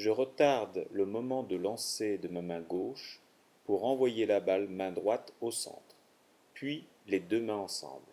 je retarde le moment de lancer de ma main gauche pour envoyer la balle main droite au centre puis les deux mains ensemble.